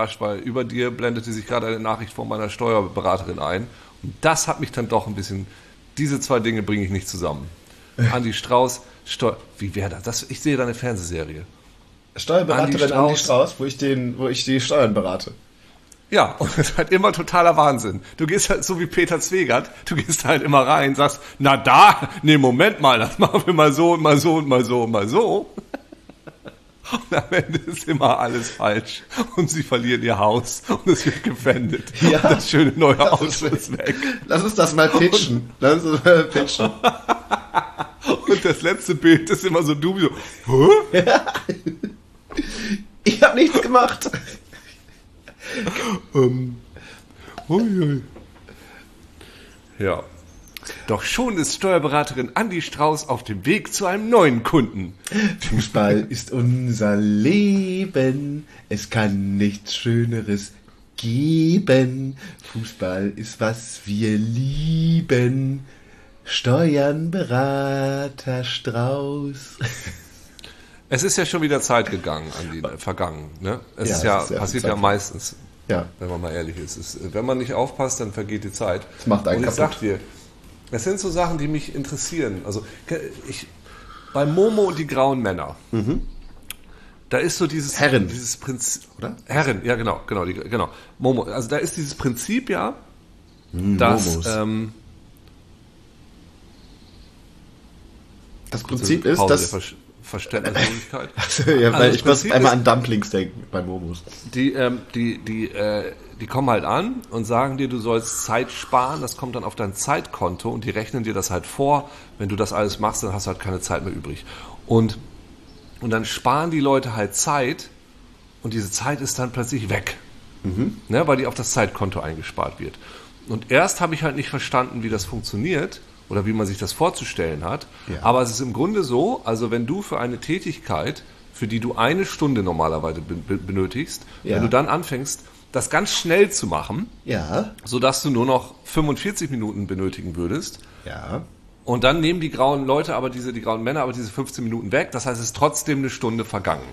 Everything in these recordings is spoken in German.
überrascht, weil über dir blendete sich gerade eine Nachricht von meiner Steuerberaterin ein. Und das hat mich dann doch ein bisschen. Diese zwei Dinge bringe ich nicht zusammen. Andi Strauß, Steu wie wäre das? das? Ich sehe da eine Fernsehserie. Steuerberaterin Andi Strauß, Andi Strauß, wo ich den, wo ich die Steuern berate. Ja, und das ist halt immer totaler Wahnsinn. Du gehst halt so wie Peter Zwegert, du gehst halt immer rein, sagst, na da, nee, Moment mal, das machen wir mal so und mal so und mal so und mal so. Und am Ende ist immer alles falsch. Und sie verlieren ihr Haus und es wird gefändet. Ja. Und das schöne neue Haus ist weg. Lass uns das mal pitchen. Lass uns mal pitchen. Und das letzte Bild ist immer so du so, Hä? Ich habe nichts gemacht ähm, ui, ui. Ja. Doch schon ist Steuerberaterin Andi Strauß auf dem Weg zu einem neuen Kunden. Fußball ist unser Leben. Es kann nichts Schöneres geben. Fußball ist was wir lieben. Steuernberater Strauß. Es ist ja schon wieder Zeit gegangen, an die, vergangen. Ne? Es ja, ist ja, ist passiert ja meistens, ja. wenn man mal ehrlich ist. ist. Wenn man nicht aufpasst, dann vergeht die Zeit. Das macht einen Und ich kaputt. sag dir, es sind so Sachen, die mich interessieren. Also ich, bei Momo und die grauen Männer, mhm. da ist so dieses, Herren. dieses Prinzip, oder? Herren, ja genau, genau, die, genau. Momo, also da ist dieses Prinzip ja, mhm, dass ähm, das Prinzip ist, dass Verständnislosigkeit. Also, ja, weil also ich muss einmal an Dumplings denken bei Momos. Die, ähm, die, die, äh, die kommen halt an und sagen dir, du sollst Zeit sparen, das kommt dann auf dein Zeitkonto und die rechnen dir das halt vor. Wenn du das alles machst, dann hast du halt keine Zeit mehr übrig. Und, und dann sparen die Leute halt Zeit und diese Zeit ist dann plötzlich weg. Mhm. Ne, weil die auf das Zeitkonto eingespart wird. Und erst habe ich halt nicht verstanden, wie das funktioniert oder wie man sich das vorzustellen hat. Ja. Aber es ist im Grunde so, also wenn du für eine Tätigkeit, für die du eine Stunde normalerweise benötigst, ja. wenn du dann anfängst, das ganz schnell zu machen, ja. sodass du nur noch 45 Minuten benötigen würdest. Ja. Und dann nehmen die grauen Leute aber diese, die grauen Männer aber diese 15 Minuten weg. Das heißt, es ist trotzdem eine Stunde vergangen.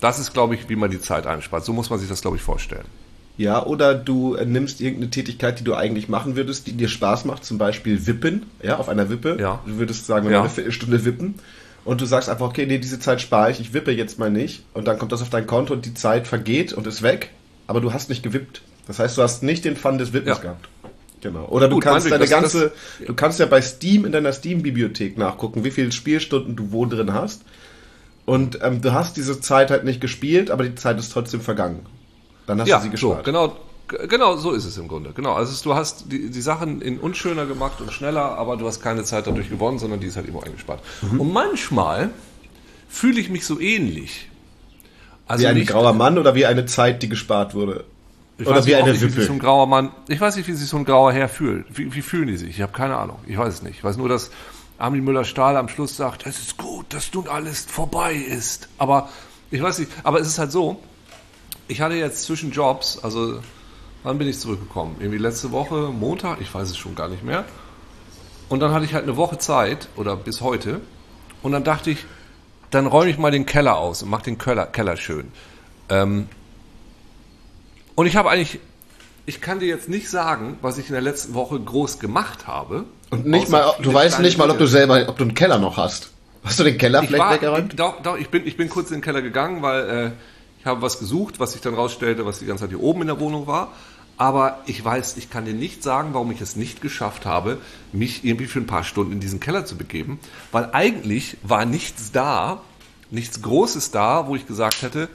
Das ist, glaube ich, wie man die Zeit einspart. So muss man sich das, glaube ich, vorstellen. Ja, oder du äh, nimmst irgendeine Tätigkeit, die du eigentlich machen würdest, die dir Spaß macht, zum Beispiel Wippen, ja, auf einer Wippe. Ja. Du würdest sagen, ja. eine Viertelstunde wippen. Und du sagst einfach, okay, nee, diese Zeit spare ich, ich wippe jetzt mal nicht. Und dann kommt das auf dein Konto und die Zeit vergeht und ist weg, aber du hast nicht gewippt. Das heißt, du hast nicht den Fun des Wippens ja. gehabt. Genau. Oder du Gut, kannst deine das, ganze, das, du kannst ja bei Steam in deiner Steam-Bibliothek nachgucken, wie viele Spielstunden du wo drin hast. Und ähm, du hast diese Zeit halt nicht gespielt, aber die Zeit ist trotzdem vergangen. Dann hast ja, du sie gespart. So, genau, genau so ist es im Grunde. Genau. Also du hast die, die Sachen in unschöner gemacht und schneller, aber du hast keine Zeit dadurch gewonnen, sondern die ist halt immer eingespart. Mhm. Und manchmal fühle ich mich so ähnlich. Also wie ein nicht, grauer Mann oder wie eine Zeit, die gespart wurde? Ich oder wie eine nicht, Wie sich so ein grauer Mann, ich weiß nicht, wie sich so ein grauer Herr fühlt. Wie, wie fühlen die sich? Ich habe keine Ahnung. Ich weiß es nicht. Ich weiß nur, dass Armin Müller-Stahl am Schluss sagt, es ist gut, dass nun alles vorbei ist. Aber ich weiß nicht, aber es ist halt so, ich hatte jetzt zwischen Jobs, also wann bin ich zurückgekommen? Irgendwie letzte Woche, Montag, ich weiß es schon gar nicht mehr. Und dann hatte ich halt eine Woche Zeit oder bis heute. Und dann dachte ich, dann räume ich mal den Keller aus und mache den Keller, Keller schön. Ähm, und ich habe eigentlich, ich kann dir jetzt nicht sagen, was ich in der letzten Woche groß gemacht habe. Und nicht mal, du weißt nicht mal, ob du selber, ob du einen Keller noch hast. Hast du den Keller vielleicht weggeräumt? Doch, doch, ich bin, ich bin kurz in den Keller gegangen, weil äh, ich habe was gesucht, was sich dann rausstellte, was die ganze Zeit hier oben in der Wohnung war. Aber ich weiß, ich kann dir nicht sagen, warum ich es nicht geschafft habe, mich irgendwie für ein paar Stunden in diesen Keller zu begeben. Weil eigentlich war nichts da, nichts Großes da, wo ich gesagt hätte,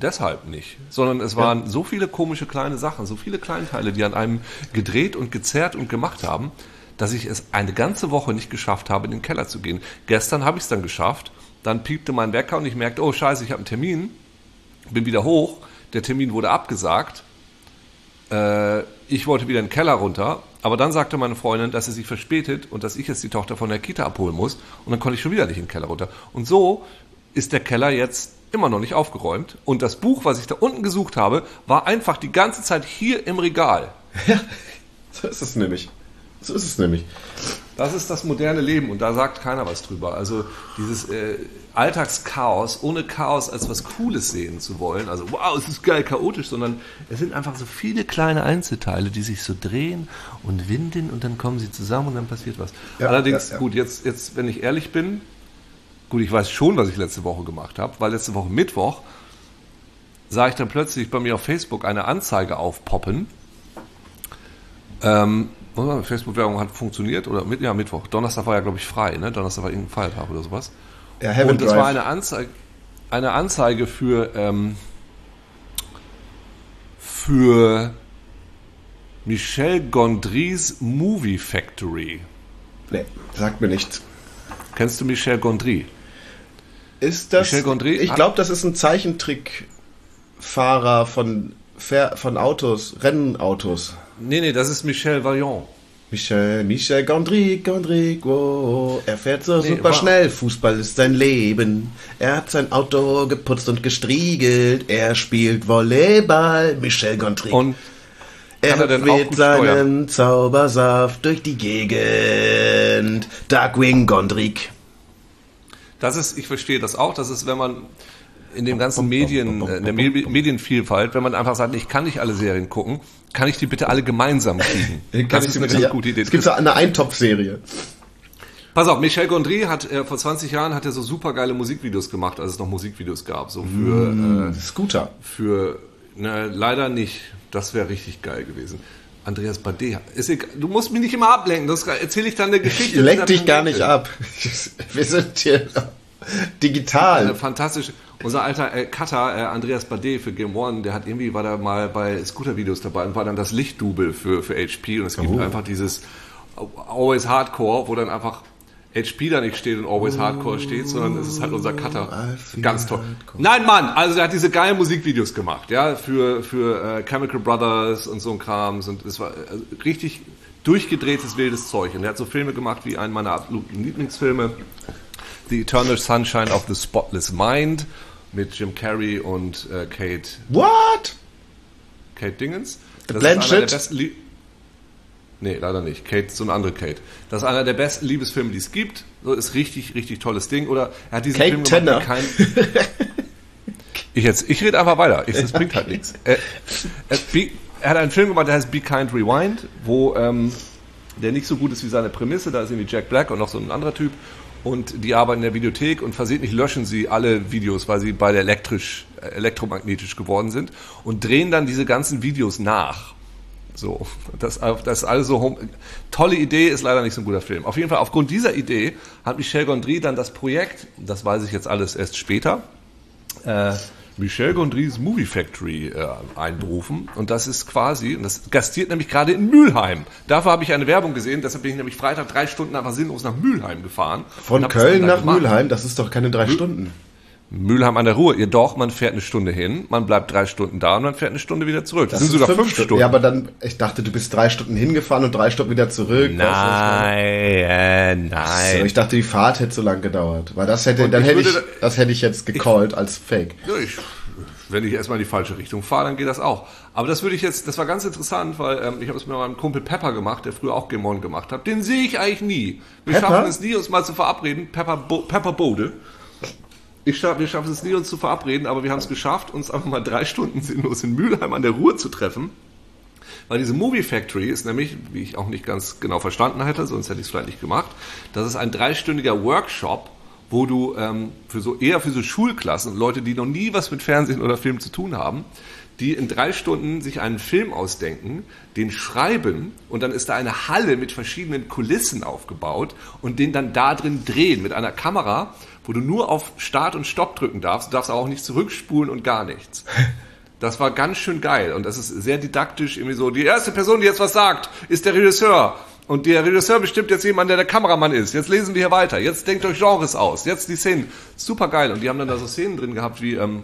deshalb nicht. Sondern es waren ja. so viele komische kleine Sachen, so viele Kleinteile, die an einem gedreht und gezerrt und gemacht haben, dass ich es eine ganze Woche nicht geschafft habe, in den Keller zu gehen. Gestern habe ich es dann geschafft. Dann piepte mein Wecker und ich merkte, oh scheiße, ich habe einen Termin bin wieder hoch, der Termin wurde abgesagt. Äh, ich wollte wieder in den Keller runter, aber dann sagte meine Freundin, dass sie sich verspätet und dass ich jetzt die Tochter von der Kita abholen muss. Und dann konnte ich schon wieder nicht in den Keller runter. Und so ist der Keller jetzt immer noch nicht aufgeräumt. Und das Buch, was ich da unten gesucht habe, war einfach die ganze Zeit hier im Regal. Ja, so ist es nämlich. So ist es nämlich. Das ist das moderne Leben und da sagt keiner was drüber. Also dieses äh, Alltagschaos, ohne Chaos als was Cooles sehen zu wollen, also wow, es ist geil chaotisch, sondern es sind einfach so viele kleine Einzelteile, die sich so drehen und winden und dann kommen sie zusammen und dann passiert was. Ja, Allerdings, ja, ja. gut, jetzt, jetzt, wenn ich ehrlich bin, gut, ich weiß schon, was ich letzte Woche gemacht habe, weil letzte Woche Mittwoch sah ich dann plötzlich bei mir auf Facebook eine Anzeige aufpoppen. Ähm, Facebook-Werbung hat funktioniert oder mit, ja, Mittwoch. Donnerstag war ja, glaube ich, frei, ne? Donnerstag war irgendein Feiertag oder sowas. Ja, Heaven Und das Drive. war eine Anzeige, eine Anzeige für, ähm, für Michel Gondrys Movie Factory. nee, sagt mir nichts. Kennst du Michel Gondry? Ist das. Michel Gondry ich hat- glaube, das ist ein Zeichentrickfahrer von, von Autos, Rennautos. Nee, nee, das ist Michel Vaillant. Michel, Michel Gondry, Gondry, oh, er fährt so Nee, super war- schnell. Fußball ist sein Leben. Er hat sein Auto geputzt und gestriegelt. Er spielt Volleyball. Michel Gondry. Und er kann er mit seinem Zaubersaft durch die Gegend. Darkwing Gondrik. Das ist, ich verstehe das auch, das ist, wenn man in dem ganzen Medien, äh, in der Me- Medienvielfalt, wenn man einfach sagt, ich kann nicht alle Serien gucken, kann ich die bitte alle gemeinsam kriegen? Das ist eine ganz gute Idee. Es gibt so eine Eintopfserie. Pass auf, Michel Gondry hat äh, vor 20 Jahren hat er so supergeile Musikvideos gemacht, als es noch Musikvideos gab, so für äh, Scooter. für ne, leider nicht. Das wäre richtig geil gewesen. Andreas Bade, ist egal, du musst mich nicht immer ablenken, das erzähle ich dann eine Geschichte. Lenk die dich gar nicht ab. Wir sind hier Eine digital. fantastische. Unser alter äh, Cutter, äh, Andreas Bade für Game One, der hat irgendwie war da mal bei Scooter-Videos dabei und war dann das Lichtdubel für, für HP und es gibt Oh. einfach dieses Always Hardcore, wo dann einfach HP da nicht steht und Always Hardcore steht, sondern es ist halt unser Cutter. Ganz toll. Nein, Mann, also er hat diese geilen Musikvideos gemacht, ja, für, für äh, Chemical Brothers und so ein Krams und es war also, richtig durchgedrehtes wildes Zeug und er hat so Filme gemacht wie einen meiner absoluten Lieblingsfilme, The Eternal Sunshine of the Spotless Mind mit Jim Carrey und äh, Kate, What? Kate Dingens. Das Blanchett? ist einer der besten Lie Nee, leider nicht. Kate, so eine andere Kate. Das ist einer der besten Liebesfilme, die es gibt. So ist richtig, richtig tolles Ding. Oder er hat diesen Kate Film Tenner. gemacht, kein. ich jetzt, ich rede einfach weiter. Ich, das bringt halt nichts. Er, er, er hat einen Film gemacht, der heißt Be Kind Rewind, wo ähm, der nicht so gut ist wie seine Prämisse. Da ist irgendwie Jack Black und noch so ein anderer Typ. Und die arbeiten in der Videothek und versehentlich löschen sie alle Videos, weil sie beide elektrisch, äh, elektromagnetisch geworden sind und drehen dann diese ganzen Videos nach. So, das, das ist alles so home. Tolle Idee, ist leider nicht so ein guter Film. Auf jeden Fall, aufgrund dieser Idee hat Michel Gondry dann das Projekt, das weiß ich jetzt alles erst später, äh, Michel Gondrys Movie Factory äh, einberufen. Und das ist quasi, und das gastiert nämlich gerade in Mülheim. Dafür habe ich eine Werbung gesehen, deshalb bin ich nämlich Freitag drei Stunden einfach sinnlos nach Mülheim gefahren. Von Köln nach gemacht. Mülheim, das ist doch keine drei Stunden. Mülheim an der Ruhr. Ja, doch, man fährt eine Stunde hin, man bleibt drei Stunden da und man fährt eine Stunde wieder zurück. Das, sind sogar fünf, Stunden. Ja, aber dann, ich dachte, du bist drei Stunden hingefahren und drei Stunden wieder zurück. Ich? Nein, äh, So, nein. ich dachte, die Fahrt hätte so lang gedauert. Weil das hätte, Und dann ich hätte ich, das hätte ich jetzt gecallt als Fake. Ja, ich, wenn ich erstmal in die falsche Richtung fahre, dann geht das auch. Aber das würde ich jetzt, das war ganz interessant, weil ähm, ich habe es mit meinem Kumpel Pepper gemacht, der früher auch Game On gemacht hat. Den sehe ich eigentlich nie. Wir Pepper? schaffen es nie, uns mal zu verabreden. Pepper, Bo Pepper Bode. Ich schaff, wir schaffen es nie, uns zu verabreden, aber wir haben es geschafft, uns einfach mal drei Stunden sinnlos in Mülheim an der Ruhr zu treffen. Weil diese Movie Factory ist nämlich, wie ich auch nicht ganz genau verstanden hätte, sonst hätte ich es vielleicht nicht gemacht, das ist ein dreistündiger Workshop, wo du ähm, für so eher für so Schulklassen, Leute, die noch nie was mit Fernsehen oder Film zu tun haben, die in drei Stunden sich einen Film ausdenken, den schreiben und dann ist da eine Halle mit verschiedenen Kulissen aufgebaut und den dann da drin drehen mit einer Kamera, wo du nur auf Start und Stopp drücken darfst. Du darfst aber auch nicht zurückspulen und gar nichts. Das war ganz schön geil und das ist sehr didaktisch irgendwie so. Die erste Person, die jetzt was sagt, ist der Regisseur. Und der Regisseur bestimmt jetzt jemand, der der Kameramann ist. Jetzt lesen wir hier weiter. Jetzt denkt euch Genres aus. Jetzt die Szenen. Super geil. Und die haben dann da so Szenen drin gehabt wie ähm,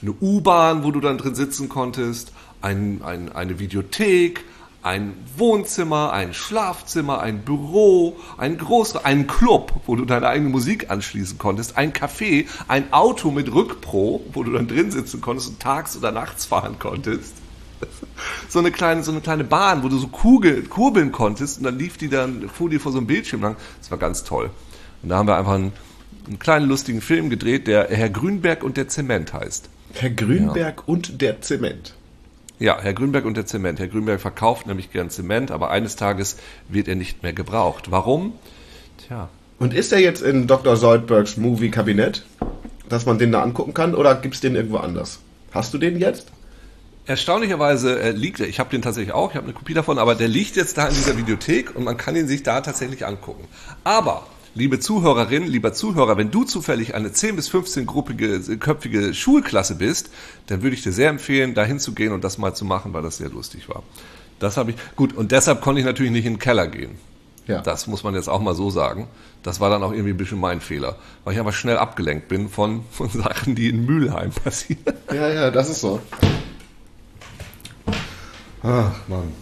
eine U-Bahn, wo du dann drin sitzen konntest, ein, ein, eine Videothek, ein Wohnzimmer, ein Schlafzimmer, ein Büro, ein großer, ein Club, wo du deine eigene Musik anschließen konntest, ein Café, ein Auto mit Rückpro, wo du dann drin sitzen konntest und tags oder nachts fahren konntest. so eine kleine, so eine kleine Bahn, wo du so Kugel, kurbeln konntest und dann lief die dann, fuhr die vor so einem Bildschirm lang. Das war ganz toll. Und da haben wir einfach einen, einen kleinen lustigen Film gedreht, der Herr Grünberg und der Zement heißt. Herr Grünberg ja. und der Zement. Ja, Herr Grünberg und der Zement. Herr Grünberg verkauft nämlich gern Zement, aber eines Tages wird er nicht mehr gebraucht. Warum? Tja. Und ist er jetzt in Dr. Soldbergs Movie-Kabinett, dass man den da angucken kann, oder gibt's den irgendwo anders? Hast du den jetzt? Erstaunlicherweise äh, liegt er, ich habe den tatsächlich auch, ich habe eine Kopie davon, aber der liegt jetzt da in dieser Videothek und man kann ihn sich da tatsächlich angucken. Aber, liebe Zuhörerin, lieber Zuhörer, wenn du zufällig eine 10 bis 15 gruppige, köpfige Schulklasse bist, dann würde ich dir sehr empfehlen, da hinzugehen und das mal zu machen, weil das sehr lustig war. Das habe ich, gut, und deshalb konnte ich natürlich nicht in den Keller gehen. Ja. Das muss man jetzt auch mal so sagen. Das war dann auch irgendwie ein bisschen mein Fehler, weil ich einfach schnell abgelenkt bin von, von Sachen, die in Mülheim passieren. Ja, ja, das ist so. Ach, Mann.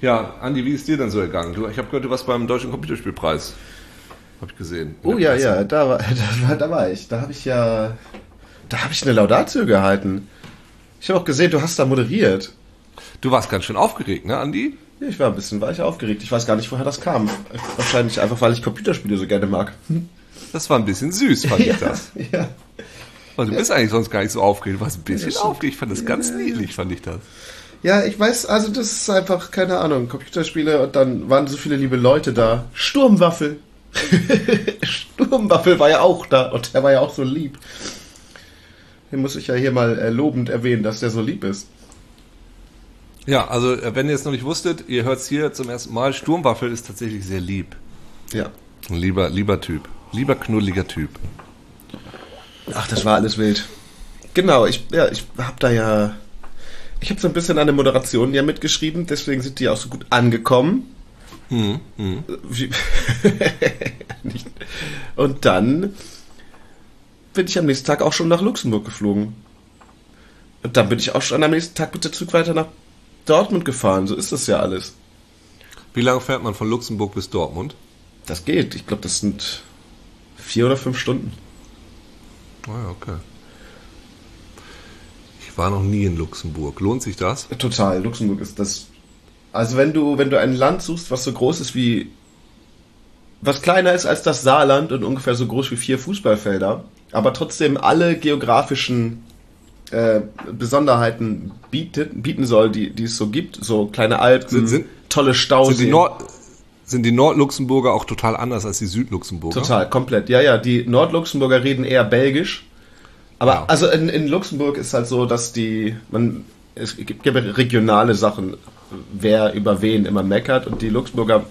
Ja, Andi, wie ist dir denn so ergangen? Ich habe gehört, du warst beim Deutschen Computerspielpreis. Habe ich gesehen. Oh ja, Presse. ja, da war, da war, da war ich. Da habe ich ja, da habe ich eine Laudatio gehalten. Ich habe auch gesehen, du hast da moderiert. Du warst ganz schön aufgeregt, ne, Andi? Ja, ich war ein bisschen, war ich aufgeregt. Ich weiß gar nicht, woher das kam. Wahrscheinlich einfach, weil ich Computerspiele so gerne mag. Das war ein bisschen süß, fand ich das. ja. Weil du bist eigentlich sonst gar nicht so aufgeregt. Du warst ein bisschen ja, aufgeregt. Ich fand das ganz niedlich, fand ich das. Ja, ich weiß, also das ist einfach, keine Ahnung, Computerspiele und dann waren so viele liebe Leute da. Sturmwaffel. Sturmwaffel war ja auch da und der war ja auch so lieb. Den muss ich ja hier mal äh, lobend erwähnen, dass der so lieb ist. Ja, also äh, wenn ihr es noch nicht wusstet, ihr hört es hier zum ersten Mal, Sturmwaffel ist tatsächlich sehr lieb. Ja. Ein lieber, lieber Typ. Lieber knulliger Typ. Ach, das war alles wild. Genau, ich, ja, ich hab da ja ich habe so ein bisschen an der Moderation ja mitgeschrieben, deswegen sind die auch so gut angekommen. Hm, hm. Und dann bin ich am nächsten Tag auch schon nach Luxemburg geflogen. Und dann bin ich auch schon am nächsten Tag mit der Zug weiter nach Dortmund gefahren. So ist das ja alles. Wie lange fährt man von Luxemburg bis Dortmund? Das geht. Ich glaube, das sind vier oder fünf Stunden. Ah, okay war noch nie in Luxemburg. Lohnt sich das? Total. Luxemburg ist das. Also wenn du, wenn du ein Land suchst, was so groß ist wie, was kleiner ist als das Saarland und ungefähr so groß wie vier Fußballfelder, aber trotzdem alle geografischen äh, Besonderheiten bietet, bieten soll, die, die es so gibt, so kleine Alpen, sind, sind, tolle Stauseen. Sind die, Nord sind die Nordluxemburger auch total anders als die Südluxemburger? Total, komplett. Ja, ja, die Nordluxemburger reden eher Belgisch aber ja. also in, in Luxemburg ist halt so, dass die, man, es gibt regionale Sachen, wer über wen immer meckert und die Luxemburger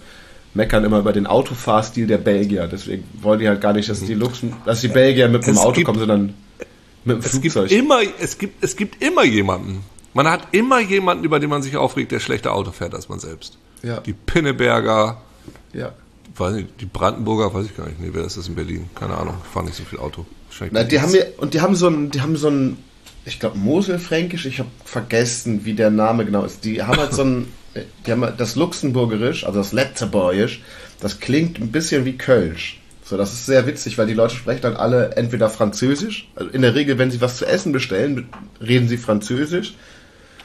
meckern immer über den Autofahrstil der Belgier. Deswegen wollen die halt gar nicht, dass die Luxem dass die Belgier mit dem Auto gibt, kommen, sondern mit dem es Flugzeug. Gibt immer, es, gibt, es gibt immer jemanden. Man hat immer jemanden, über den man sich aufregt, der schlechter Auto fährt als man selbst. Ja. Die Pinneberger. Ja. Weiß nicht, die Brandenburger, weiß ich gar nicht. Nee, wer ist das in Berlin? Keine Ahnung. Ich fahre nicht so viel Auto. Na, die haben mir, und die haben so ein, die haben so ein, ich glaube Moselfränkisch, ich habe vergessen, wie der Name genau ist. Die haben halt so ein, die haben das Luxemburgerisch, also das Letzerbäuisch, das klingt ein bisschen wie Kölsch. So, das ist sehr witzig, weil die Leute sprechen dann alle entweder Französisch, also in der Regel, wenn sie was zu essen bestellen, reden sie Französisch.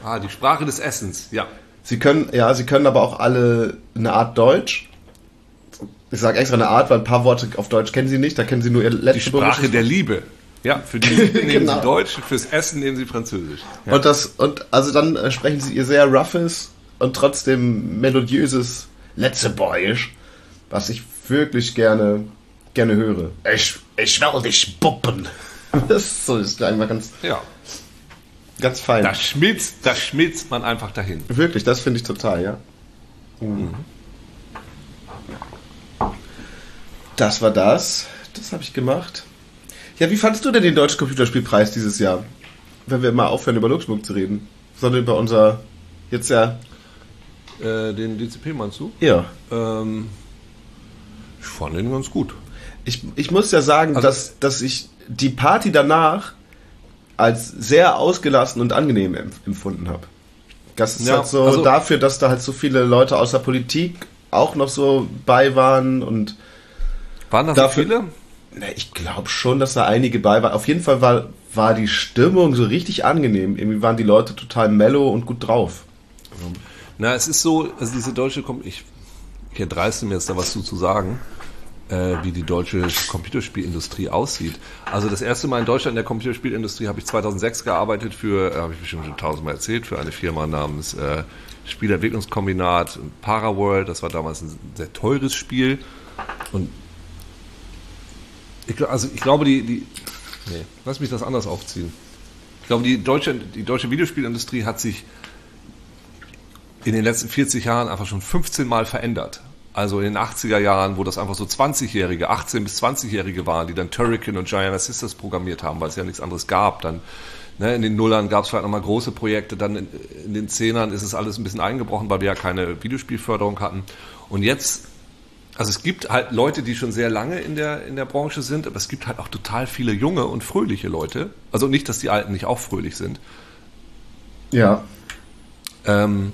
Ah, die Sprache des Essens, ja. Sie können, ja, sie können aber auch alle eine Art Deutsch ich sage extra eine Art, weil ein paar Worte auf Deutsch kennen sie nicht, da kennen sie nur ihr letztes Die Sprache der Liebe. Ja, für die Liebe nehmen genau. sie Deutsch, fürs Essen nehmen sie Französisch. Ja. Und das, und also dann äh, sprechen sie ihr sehr roughes und trotzdem melodiöses Letzeboyisch, was ich wirklich gerne, gerne höre. Ich, ich will dich buppen. Das ist so, ist einfach ganz, ja. ganz fein. Da schmilzt, da schmilzt man einfach dahin. Wirklich, das finde ich total, ja. Mhm. Das war das. Das habe ich gemacht. Ja, wie fandest du denn den Deutschen Computerspielpreis dieses Jahr? Wenn wir mal aufhören, über Luxemburg zu reden. Sondern über unser, jetzt ja... Äh, den DCP meinst du? Ja. Ähm, ich fand den ganz gut. Ich, ich muss ja sagen, also, dass, dass ich die Party danach als sehr ausgelassen und angenehm empfunden habe. Das ist ja, halt so also, dafür, dass da halt so viele Leute aus der Politik auch noch so bei waren und waren das dafür, so viele? Na, ich glaube schon, dass da einige bei waren. Auf jeden Fall war, war die Stimmung so richtig angenehm. Irgendwie waren die Leute total mellow und gut drauf. Na, es ist so, also diese deutsche, Kom ich, ich erdreiste mir jetzt da was zu, zu sagen, äh, wie die deutsche Computerspielindustrie aussieht. Also das erste Mal in Deutschland in der Computerspielindustrie habe ich 2006 gearbeitet für, äh, habe ich bestimmt schon tausendmal erzählt, für eine Firma namens äh, Spielentwicklungskombinat Paraworld. Das war damals ein sehr teures Spiel und ich, also ich glaube, die, die nee, lass mich das anders aufziehen. Ich glaube, die deutsche, die deutsche Videospielindustrie hat sich in den letzten 40 Jahren einfach schon 15 Mal verändert. Also in den 80er Jahren, wo das einfach so 20-Jährige, 18- bis 20-Jährige waren, die dann Turrican und Giant Sisters programmiert haben, weil es ja nichts anderes gab. Dann ne, in den Nullern gab es vielleicht nochmal große Projekte, dann in, in den Zehnern ist es alles ein bisschen eingebrochen, weil wir ja keine Videospielförderung hatten. Und jetzt, also es gibt halt Leute, die schon sehr lange in der, in der Branche sind, aber es gibt halt auch total viele junge und fröhliche Leute. Also nicht, dass die Alten nicht auch fröhlich sind. Ja. Ähm,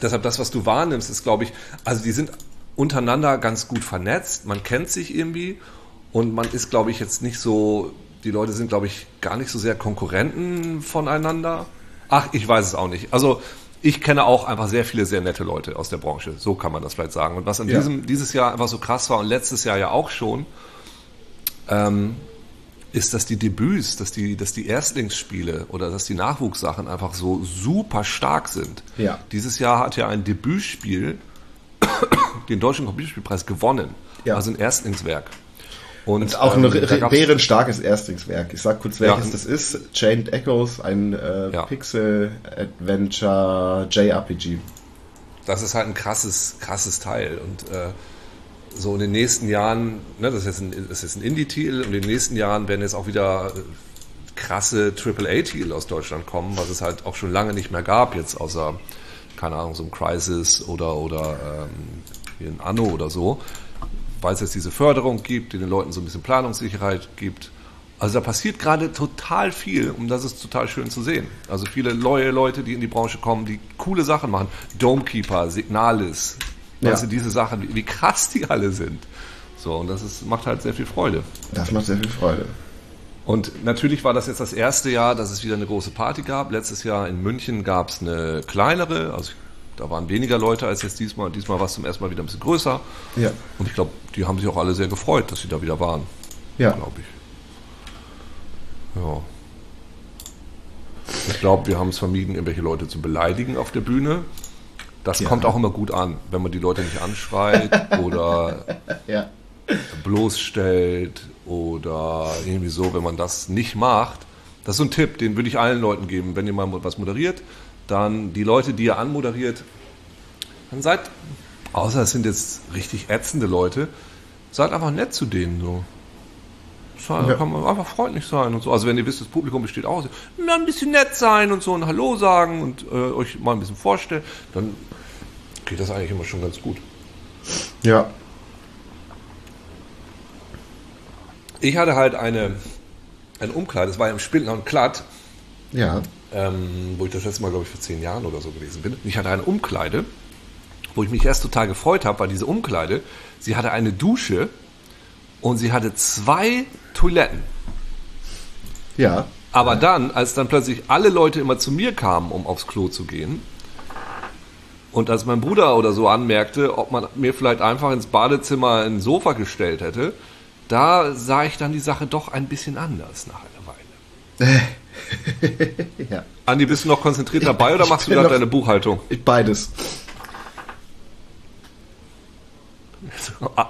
deshalb das, was du wahrnimmst, ist, glaube ich, also die sind untereinander ganz gut vernetzt, man kennt sich irgendwie und man ist, glaube ich, jetzt nicht so, die Leute sind, glaube ich, gar nicht so sehr Konkurrenten voneinander. Ach, ich weiß es auch nicht. Also ich kenne auch einfach sehr viele sehr nette Leute aus der Branche, so kann man das vielleicht sagen. Und was an ja. diesem, dieses Jahr einfach so krass war und letztes Jahr ja auch schon, ähm, ist, dass die Debüts, dass die, dass die Erstlingsspiele oder dass die Nachwuchssachen einfach so super stark sind. Ja. Dieses Jahr hat ja ein Debütspiel den Deutschen Computerspielpreis gewonnen. Ja. Also ein Erstlingswerk. Und, und auch ähm, ein bärenstarkes Erstlingswerk. Ich sag kurz, welches ja, das ist. Chained Echoes, ein äh, ja. Pixel-Adventure JRPG. Das ist halt ein krasses, krasses Teil. Und äh, so in den nächsten Jahren, ne, das ist jetzt ein, das ist ein Indie-Titel, und in den nächsten Jahren werden jetzt auch wieder äh, krasse AAA-Titel aus Deutschland kommen, was es halt auch schon lange nicht mehr gab, jetzt außer keine Ahnung, so ein Crisis oder, oder ähm, wie ein Anno oder so, weil es jetzt diese Förderung gibt, die den Leuten so ein bisschen Planungssicherheit gibt. Also da passiert gerade total viel und das ist total schön zu sehen. Also viele neue Leute, die in die Branche kommen, die coole Sachen machen. Domekeeper, Signalis, ja. weißt du, diese Sachen, wie, krass die alle sind. So, und das ist, macht halt sehr viel Freude. Das macht sehr viel Freude. Und natürlich war das jetzt das erste Jahr, dass es wieder eine große Party gab. Letztes Jahr in München gab es eine kleinere, also da waren weniger Leute als jetzt diesmal. Diesmal war es zum ersten Mal wieder ein bisschen größer. Ja. Und ich glaube, die haben sich auch alle sehr gefreut, dass sie da wieder waren. Ja. Glaube ich. Ja. Ich glaube, wir haben es vermieden, irgendwelche Leute zu beleidigen auf der Bühne. Das ja. kommt auch immer gut an, wenn man die Leute nicht anschreit oder ja. bloßstellt oder irgendwie so, wenn man das nicht macht. Das ist so ein Tipp, den würde ich allen Leuten geben, wenn ihr mal was moderiert, dann die Leute, die ihr anmoderiert, dann seid, außer es sind jetzt richtig ätzende Leute, seid einfach nett zu denen so. Ja. Kann man einfach freundlich sein und so. Also wenn ihr wisst, das Publikum besteht aus, ein bisschen nett sein und so und Hallo sagen und äh, euch mal ein bisschen vorstellen, dann geht das eigentlich immer schon ganz gut. Ja, Ich hatte halt eine, ein Umkleid, das war ja im Spindler und Klatt. Ja. Ähm, wo ich das letzte Mal, glaube ich, vor zehn Jahren oder so gewesen bin. Und ich hatte eine Umkleide, wo ich mich erst total gefreut habe, weil diese Umkleide, sie hatte eine Dusche und sie hatte zwei Toiletten. Ja. Aber dann, als dann plötzlich alle Leute immer zu mir kamen, um aufs Klo zu gehen, und als mein Bruder oder so anmerkte, ob man mir vielleicht einfach ins Badezimmer ein Sofa gestellt hätte, da sah ich dann die Sache doch ein bisschen anders nach einer Weile. ja. Andi, bist du noch konzentriert dabei oder machst du gerade deine Buchhaltung? Beides.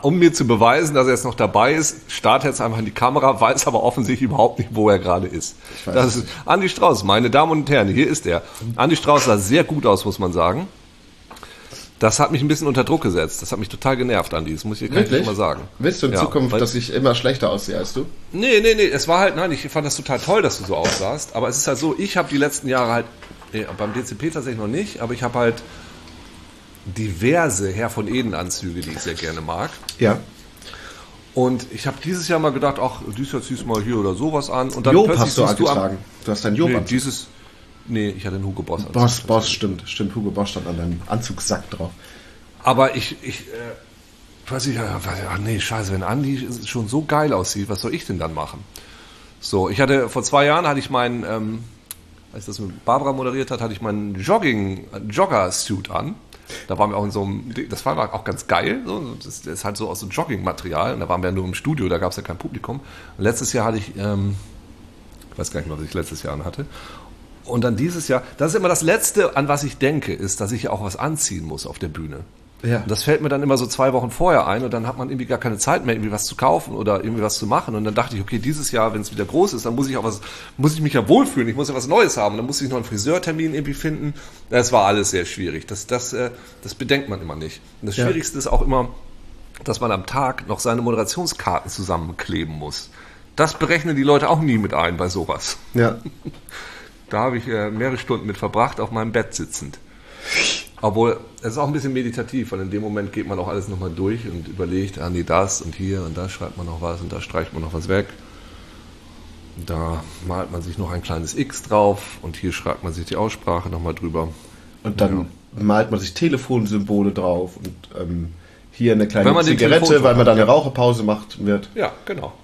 Um mir zu beweisen, dass er jetzt noch dabei ist, startet jetzt einfach in die Kamera, weiß aber offensichtlich überhaupt nicht, wo er gerade ist. Das ist Andi Strauß, meine Damen und Herren, hier ist er. Andi Strauß sah sehr gut aus, muss man sagen. Das hat mich ein bisschen unter Druck gesetzt. Das hat mich total genervt, Andi. Das muss ich gar nicht mal sagen. Willst du in ja, Zukunft, dass ich immer schlechter aussehe als du? Nee, nee, nee. Es war halt, nein, ich fand das total toll, dass du so aussahst. Aber es ist halt so, ich habe die letzten Jahre halt, nee, beim DCP tatsächlich noch nicht, aber ich habe halt diverse Herr von Eden-Anzüge, die ich sehr gerne mag. Ja. Und ich habe dieses Jahr mal gedacht, ach, dieses Jahr ziehst du mal hier oder sowas an. Und dann Job plötzlich hast du angetragen. Du, hast dein Job nee, dieses, Nee, ich hatte einen Hugo Boss. Anzug. Boss, Boss, stimmt. Stimmt, Hugo Boss stand an deinem Anzugssack drauf. Aber ich, ich, äh, weiß ich, ach nee, scheiße, wenn Andi schon so geil aussieht, was soll ich denn dann machen? So, ich hatte, vor zwei Jahren hatte ich meinen, ähm, als das mit Barbara moderiert hat, hatte ich meinen Jogging, Jogger-Suit an. Da waren wir auch in so einem, das war auch ganz geil, so, das ist halt so aus so Jogging-Material, und da waren wir ja nur im Studio, da gab es ja kein Publikum. Und letztes Jahr hatte ich, ähm, ich weiß gar nicht mehr, was ich letztes Jahr hatte. Und dann dieses Jahr, das ist immer das Letzte, an was ich denke, ist, dass ich ja auch was anziehen muss auf der Bühne. Ja. Und das fällt mir dann immer so zwei Wochen vorher ein und dann hat man irgendwie gar keine Zeit mehr, irgendwie was zu kaufen oder irgendwie was zu machen. Und dann dachte ich, okay, dieses Jahr, wenn es wieder groß ist, dann muss ich auch was, muss ich mich ja wohlfühlen, ich muss ja was Neues haben. Dann muss ich noch einen Friseurtermin irgendwie finden. Das war alles sehr schwierig. Das, das, äh, das bedenkt man immer nicht. Und das ja. Schwierigste ist auch immer, dass man am Tag noch seine Moderationskarten zusammenkleben muss. Das berechnen die Leute auch nie mit ein bei sowas. Ja. Da habe ich äh, mehrere Stunden mit verbracht, auf meinem Bett sitzend. Obwohl, es ist auch ein bisschen meditativ, weil in dem Moment geht man auch alles nochmal durch und überlegt, ah nee, das und hier und da schreibt man noch was und da streicht man noch was weg. Da malt man sich noch ein kleines X drauf und hier schreibt man sich die Aussprache nochmal drüber. Und dann ja. malt man sich Telefonsymbole drauf und ähm, hier eine kleine Zigarette, weil man da eine Raucherpause macht wird. Ja, genau.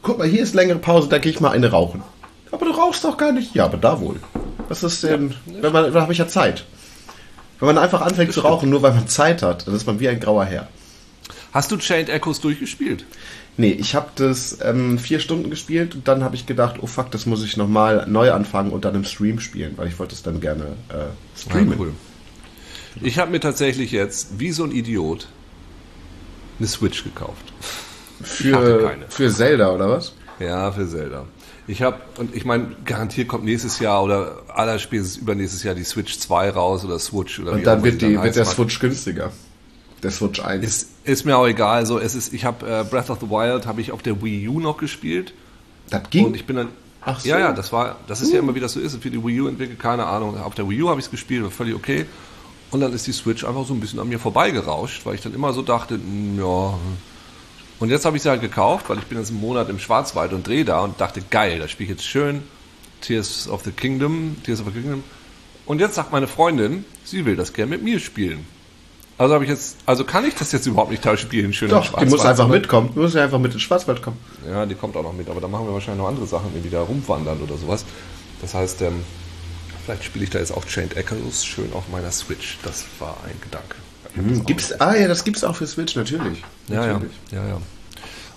Guck mal, hier ist längere Pause, da gehe ich mal eine rauchen. Aber du rauchst doch gar nicht. Ja, aber da wohl. Was ist denn, ja, wenn man, da habe ich ja Zeit. Wenn man einfach anfängt zu rauchen, nur weil man Zeit hat, dann ist man wie ein grauer Herr. Hast du Chained Echoes durchgespielt? Nee, ich habe das ähm, vier Stunden gespielt und dann habe ich gedacht, oh fuck, das muss ich nochmal neu anfangen und dann im Stream spielen, weil ich wollte es dann gerne äh, streamen. Ja, cool. Ich habe mir tatsächlich jetzt, wie so ein Idiot, eine Switch gekauft. Für, für Zelda oder was? Ja, für Zelda. Ich habe, und ich meine, garantiert kommt nächstes Jahr oder allerspätestens übernächstes Jahr die Switch 2 raus oder Switch oder Und dann wird, die, dann wird der Switch günstiger. Der Switch 1. Ist, ist mir auch egal. Also es ist, ich habe äh, Breath of the Wild habe ich auf der Wii U noch gespielt. Das ging. Und ich bin dann. Ach so. Ja, ja, das war, das ist uh. ja immer wie das so ist. Für die Wii U entwickelt, keine Ahnung. Auf der Wii U habe ich es gespielt, war völlig okay. Und dann ist die Switch einfach so ein bisschen an mir vorbeigerauscht, weil ich dann immer so dachte, ja, und jetzt habe ich sie halt gekauft, weil ich bin jetzt einen Monat im Schwarzwald und drehe da und dachte, geil, das spiele ich jetzt schön. Tears of the Kingdom, Tears of the Kingdom. Und jetzt sagt meine Freundin, sie will das gerne mit mir spielen. Also habe ich jetzt, also kann ich das jetzt überhaupt nicht da spielen, schön Doch, die muss einfach mitkommen. Du musst ja einfach mit ins Schwarzwald kommen. Ja, die kommt auch noch mit, aber da machen wir wahrscheinlich noch andere Sachen, wie wieder rumwandern oder sowas. Das heißt, ähm, vielleicht spiele ich da jetzt auch Chained Echoes schön auf meiner Switch. Das war ein Gedanke. Mhm, gibt's, ah ja, das gibt's auch für Switch, natürlich. Ja, natürlich. ja, ja, ja.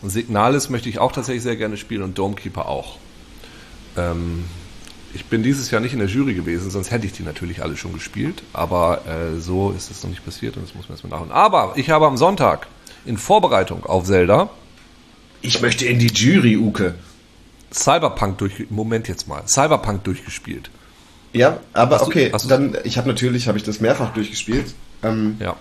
Und Signalis möchte ich auch tatsächlich sehr gerne spielen und Domekeeper auch. Ähm, ich bin dieses Jahr nicht in der Jury gewesen, sonst hätte ich die natürlich alle schon gespielt. Aber äh, so ist es noch nicht passiert und das muss man erstmal nachholen. Aber ich habe am Sonntag in Vorbereitung auf Zelda. Ich möchte in die Jury, Uke. Cyberpunk durch. Moment jetzt mal. Cyberpunk durchgespielt. Ja, aber hast okay. Du, dann, ich habe natürlich, habe ich das mehrfach durchgespielt. Ähm, ja.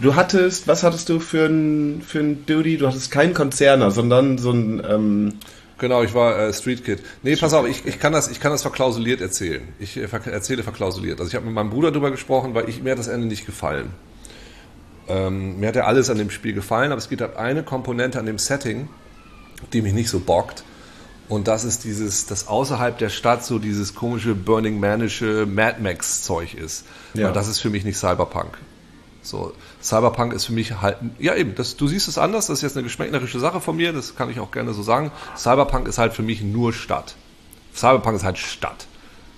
Du hattest, was hattest du für ein, für ein Duty? Du hattest keinen Konzerner, sondern so ein. Ähm genau, ich war äh, Street Kid. Nee, pass auf, ich, ich, kann das, ich kann das verklausuliert erzählen. Ich äh, erzähle verklausuliert. Also ich habe mit meinem Bruder darüber gesprochen, weil ich, mir hat das Ende nicht gefallen. Ähm, mir hat ja alles an dem Spiel gefallen, aber es gibt halt eine Komponente an dem Setting, die mich nicht so bockt. Und das ist dieses, das außerhalb der Stadt so dieses komische Burning Manische Mad Max Zeug ist. Ja. Und das ist für mich nicht Cyberpunk. So, Cyberpunk ist für mich halt, ja eben, das, du siehst es anders, das ist jetzt eine geschmäcklerische Sache von mir, das kann ich auch gerne so sagen. Cyberpunk ist halt für mich nur Stadt. Cyberpunk ist halt Stadt.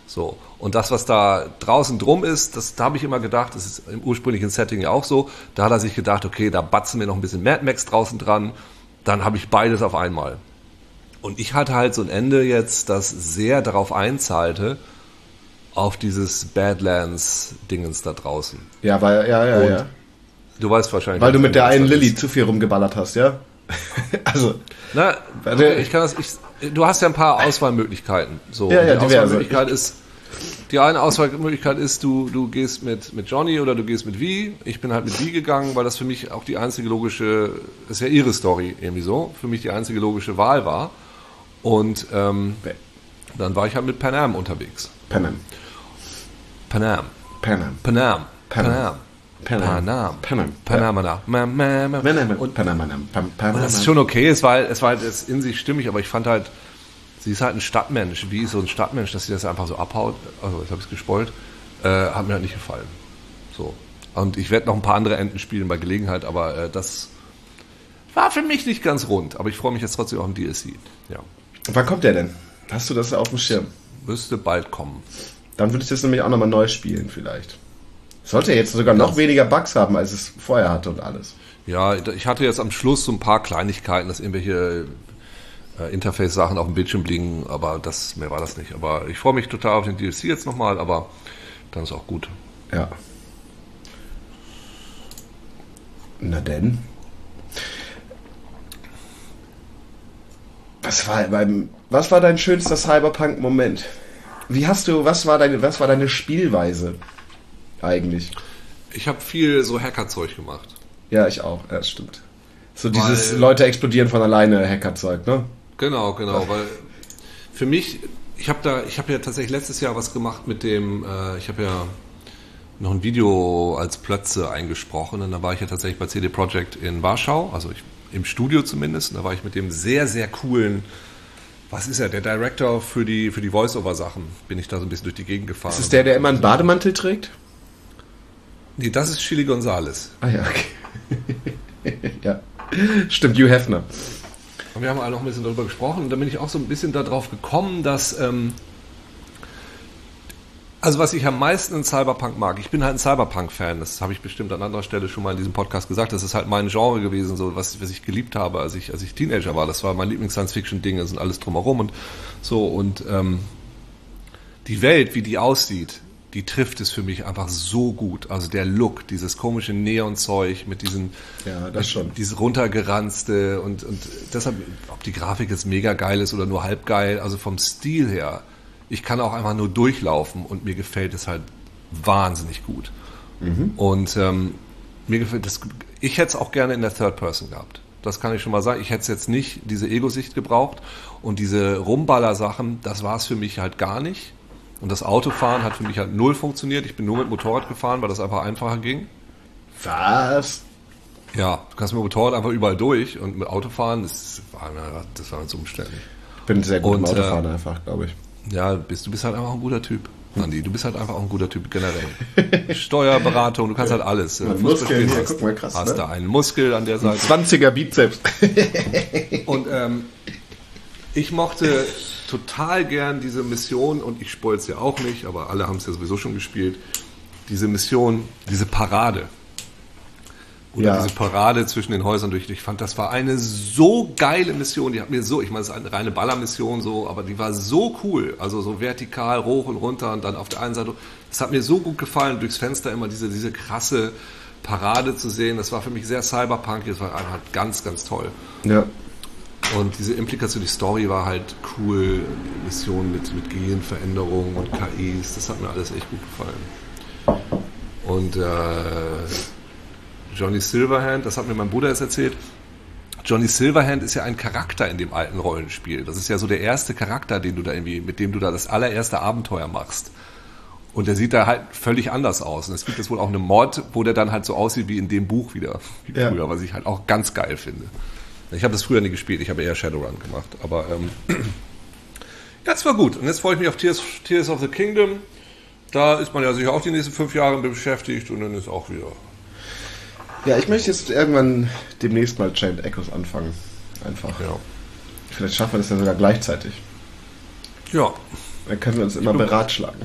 So, und das, was da draußen drum ist, das, da habe ich immer gedacht, das ist im ursprünglichen Setting ja auch so, da hat er sich gedacht, okay, da batzen wir noch ein bisschen Mad Max draußen dran, dann habe ich beides auf einmal. Und ich hatte halt so ein Ende jetzt, das sehr darauf einzahlte, auf dieses Badlands-Dingens da draußen. Ja, weil, ja, ja, Und ja. Du weißt wahrscheinlich. Weil du mit der einen Lilly zu viel rumgeballert hast, ja? also. Na, okay, ich kann das, ich, du hast ja ein paar Auswahlmöglichkeiten. So, ja, ja, die Auswahlmöglichkeit ist, die eine Auswahlmöglichkeit ist, du, du gehst mit, mit Johnny oder du gehst mit Vi. Ich bin halt mit Vi gegangen, weil das für mich auch die einzige logische, das ist ja ihre Story irgendwie so, für mich die einzige logische Wahl war. Und ähm, dann war ich halt mit Panam unterwegs. Panam. Panam. Panam. Panam. Panam. Panam. Panam. Panam. Und das ist schon okay, es war, es war halt in sich stimmig, aber ich fand halt, sie ist halt ein Stadtmensch. Wie ist so ein Stadtmensch, dass sie das einfach so abhaut? Also, jetzt habe ich es gespoilt. Äh, hat mir halt nicht gefallen. So. Und ich werde noch ein paar andere Enden spielen bei Gelegenheit, aber äh, das war für mich nicht ganz rund, aber ich freue mich jetzt trotzdem auf den DLC. Ja. Wann kommt der denn? Hast du das auf dem Schirm? Müsste bald kommen. Dann würde ich das nämlich auch nochmal neu spielen, vielleicht. Sollte jetzt sogar noch weniger Bugs haben, als es vorher hatte und alles. Ja, ich hatte jetzt am Schluss so ein paar Kleinigkeiten, dass irgendwelche äh, Interface-Sachen auf dem Bildschirm liegen, aber das, mehr war das nicht. Aber ich freue mich total auf den DLC jetzt nochmal, aber dann ist auch gut. Ja. Na denn. Was war beim, was war dein schönster Cyberpunk-Moment? Wie hast du, was war deine, was war deine Spielweise eigentlich? Ich habe viel so Hackerzeug gemacht. Ja, ich auch. Ja, das stimmt. So dieses weil, Leute explodieren von alleine Hackerzeug, ne? Genau, genau, weil für mich, ich habe da, ich habe ja tatsächlich letztes Jahr was gemacht mit dem, äh, ich habe ja noch ein Video als Plötze eingesprochen und da war ich ja tatsächlich bei CD Projekt in Warschau, also ich, im Studio zumindest, und da war ich mit dem sehr, sehr coolen was ist er, der Director für die, für die Voice-Over-Sachen, bin ich da so ein bisschen durch die Gegend gefahren. Ist es der, der immer einen Bademantel trägt? Nee, das ist Chili Gonzales. Ah ja, okay. ja. Stimmt, Hugh Hefner. Und wir haben alle noch ein bisschen darüber gesprochen und dann bin ich auch so ein bisschen darauf gekommen, dass ähm, also was ich am meisten in Cyberpunk mag, ich bin halt ein Cyberpunk-Fan, das habe ich bestimmt an anderer Stelle schon mal in diesem Podcast gesagt, das ist halt mein Genre gewesen, so was, was ich geliebt habe, als ich, als ich Teenager war. Das war mein Lieblings-Science-Fiction-Ding, das sind alles drumherum und so und ähm, die Welt, wie die aussieht, die trifft es für mich einfach so gut. Also der Look, dieses komische Neonzeug mit diesen, ja, das schon. dieses runtergeranzte und, und deshalb, ob die Grafik jetzt mega geil ist oder nur halb geil, also vom Stil her, ich kann auch einfach nur durchlaufen und mir gefällt es halt wahnsinnig gut. Mhm. Und ähm, mir gefällt das, ich hätte es auch gerne in der Third Person gehabt. Das kann ich schon mal sagen. Ich hätte es jetzt nicht diese Ego-Sicht gebraucht und diese Rumballer-Sachen, das war es für mich halt gar nicht. Und das Autofahren hat für mich halt null funktioniert. Ich bin nur mit Motorrad gefahren, weil das einfach einfacher ging. Was? Ja, du kannst mit Motorrad einfach überall durch und mit Autofahren, das war, das war so umständlich. Ich bin sehr gut und, im Autofahren äh, einfach, glaube ich. Ja, bist, du bist halt einfach ein guter Typ. Andi, du bist halt einfach auch ein guter Typ generell. Steuerberatung, du kannst halt alles. Ja, Muskeln, ja, guck mal, krass. Hast ne? da einen Muskel an der Seite. 20er Bizeps. und ähm, ich mochte total gern diese Mission, und ich spoil es ja auch nicht, aber alle haben es ja sowieso schon gespielt, diese Mission, diese Parade. Oder ja. diese Parade zwischen den Häusern durch. Ich fand, das war eine so geile Mission. Die hat mir so, ich meine, es ist eine reine Ballermission so, aber die war so cool. Also so vertikal, hoch und runter und dann auf der einen Seite. Es hat mir so gut gefallen, durchs Fenster immer diese, diese krasse Parade zu sehen. Das war für mich sehr cyberpunk. Das war einfach ganz, ganz toll. Ja. Und diese Implikation, die Story war halt cool. Die Mission mit, mit Genveränderungen und KIs, das hat mir alles echt gut gefallen. Und äh, Johnny Silverhand, das hat mir mein Bruder jetzt erzählt. Johnny Silverhand ist ja ein Charakter in dem alten Rollenspiel. Das ist ja so der erste Charakter, den du da irgendwie, mit dem du da das allererste Abenteuer machst. Und der sieht da halt völlig anders aus. Und es gibt jetzt wohl auch eine Mod, wo der dann halt so aussieht wie in dem Buch wieder, wie ja. früher, was ich halt auch ganz geil finde. Ich habe das früher nie gespielt, ich habe eher Shadowrun gemacht. Aber ähm, ja, es war gut. Und jetzt freue ich mich auf Tears, Tears of the Kingdom. Da ist man ja sicher auch die nächsten fünf Jahre beschäftigt und dann ist auch wieder ja, ich möchte jetzt irgendwann demnächst mal Chained Echoes anfangen. Einfach. Ja. Vielleicht schaffen wir das ja sogar gleichzeitig. Ja. Dann können wir uns immer beratschlagen.